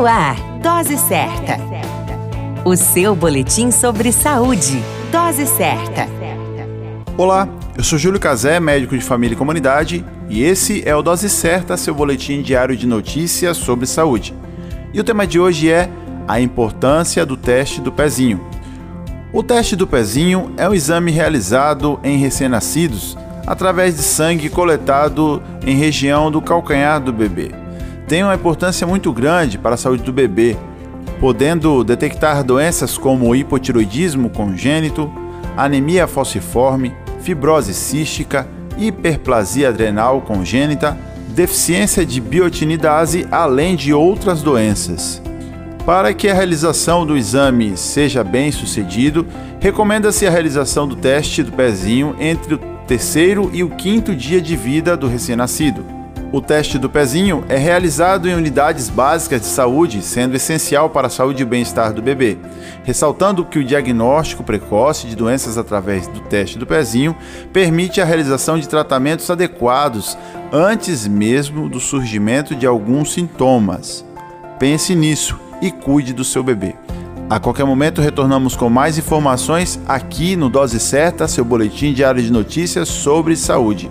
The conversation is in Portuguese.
No ar, Dose Certa. O seu boletim sobre saúde. Dose Certa. Olá, eu sou Júlio Cazé, médico de família e comunidade, e esse é o Dose Certa, seu boletim diário de notícias sobre saúde. E o tema de hoje é a importância do teste do pezinho. O teste do pezinho é um exame realizado em recém-nascidos através de sangue coletado em região do calcanhar do bebê tem uma importância muito grande para a saúde do bebê, podendo detectar doenças como hipotiroidismo congênito, anemia falciforme, fibrose cística, hiperplasia adrenal congênita, deficiência de biotinidase, além de outras doenças. Para que a realização do exame seja bem sucedido, recomenda-se a realização do teste do pezinho entre o terceiro e o quinto dia de vida do recém-nascido. O teste do pezinho é realizado em unidades básicas de saúde, sendo essencial para a saúde e bem-estar do bebê, ressaltando que o diagnóstico precoce de doenças através do teste do pezinho permite a realização de tratamentos adequados antes mesmo do surgimento de alguns sintomas. Pense nisso e cuide do seu bebê. A qualquer momento retornamos com mais informações aqui no Dose Certa, seu boletim diário de notícias sobre saúde.